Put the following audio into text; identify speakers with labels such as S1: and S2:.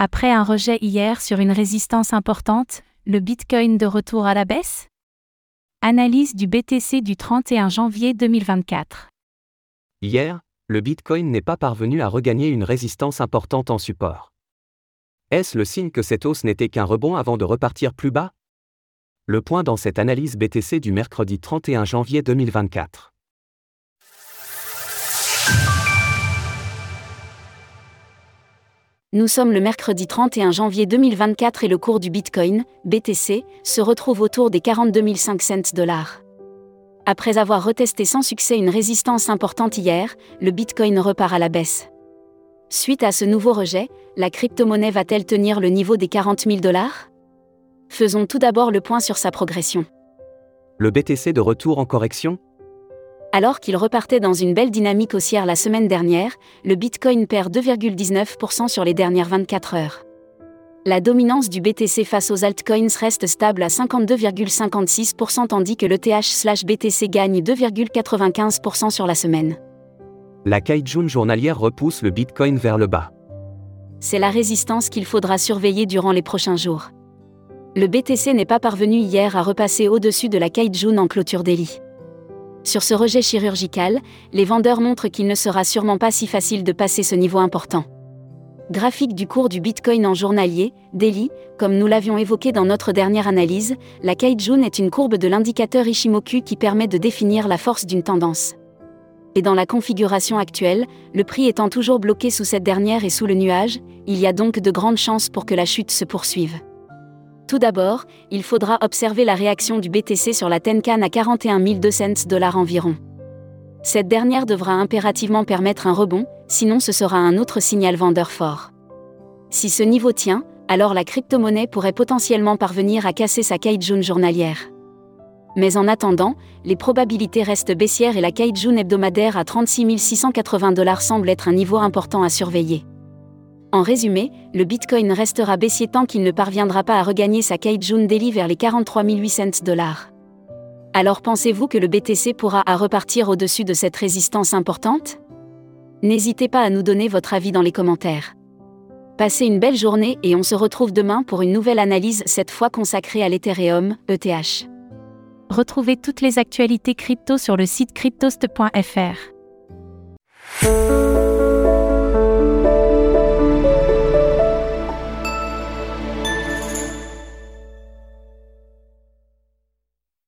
S1: Après un rejet hier sur une résistance importante, le Bitcoin de retour à la baisse? Analyse du BTC du 31 janvier 2024.
S2: Hier, le Bitcoin n'est pas parvenu à regagner une résistance importante en support. Est-ce le signe que cette hausse n'était qu'un rebond avant de repartir plus bas? Le point dans cette analyse BTC du mercredi 31 janvier 2024.
S3: Nous sommes le mercredi 31 janvier 2024 et le cours du Bitcoin, BTC, se retrouve autour des 42 500 dollars. Après avoir retesté sans succès une résistance importante hier, le Bitcoin repart à la baisse. Suite à ce nouveau rejet, la crypto-monnaie va-t-elle tenir le niveau des 40 000 dollars? Faisons tout d'abord le point sur sa progression.
S2: Le BTC de retour en correction?
S3: Alors qu'il repartait dans une belle dynamique haussière la semaine dernière, le Bitcoin perd 2,19% sur les dernières 24 heures. La dominance du BTC face aux altcoins reste stable à 52,56% tandis que l'ETH/BTC gagne 2,95% sur la semaine.
S2: La Kaijun journalière repousse le Bitcoin vers le bas.
S3: C'est la résistance qu'il faudra surveiller durant les prochains jours. Le BTC n'est pas parvenu hier à repasser au-dessus de la Kaijun en clôture daily. Sur ce rejet chirurgical, les vendeurs montrent qu'il ne sera sûrement pas si facile de passer ce niveau important. Graphique du cours du Bitcoin en journalier, daily, comme nous l'avions évoqué dans notre dernière analyse, la Kaijun est une courbe de l'indicateur Ishimoku qui permet de définir la force d'une tendance. Et dans la configuration actuelle, le prix étant toujours bloqué sous cette dernière et sous le nuage, il y a donc de grandes chances pour que la chute se poursuive. Tout d'abord, il faudra observer la réaction du BTC sur la Tenkan à 41 200 dollars environ. Cette dernière devra impérativement permettre un rebond, sinon ce sera un autre signal vendeur fort. Si ce niveau tient, alors la crypto-monnaie pourrait potentiellement parvenir à casser sa Kaijun journalière. Mais en attendant, les probabilités restent baissières et la Kaijun hebdomadaire à 36 680 dollars semble être un niveau important à surveiller. En résumé, le Bitcoin restera baissier tant qu'il ne parviendra pas à regagner sa Kaijun Daily vers les 43 800 dollars. Alors pensez-vous que le BTC pourra repartir au-dessus de cette résistance importante? N'hésitez pas à nous donner votre avis dans les commentaires. Passez une belle journée et on se retrouve demain pour une nouvelle analyse, cette fois consacrée à l'Ethereum, ETH.
S1: Retrouvez toutes les actualités crypto sur le site cryptost.fr.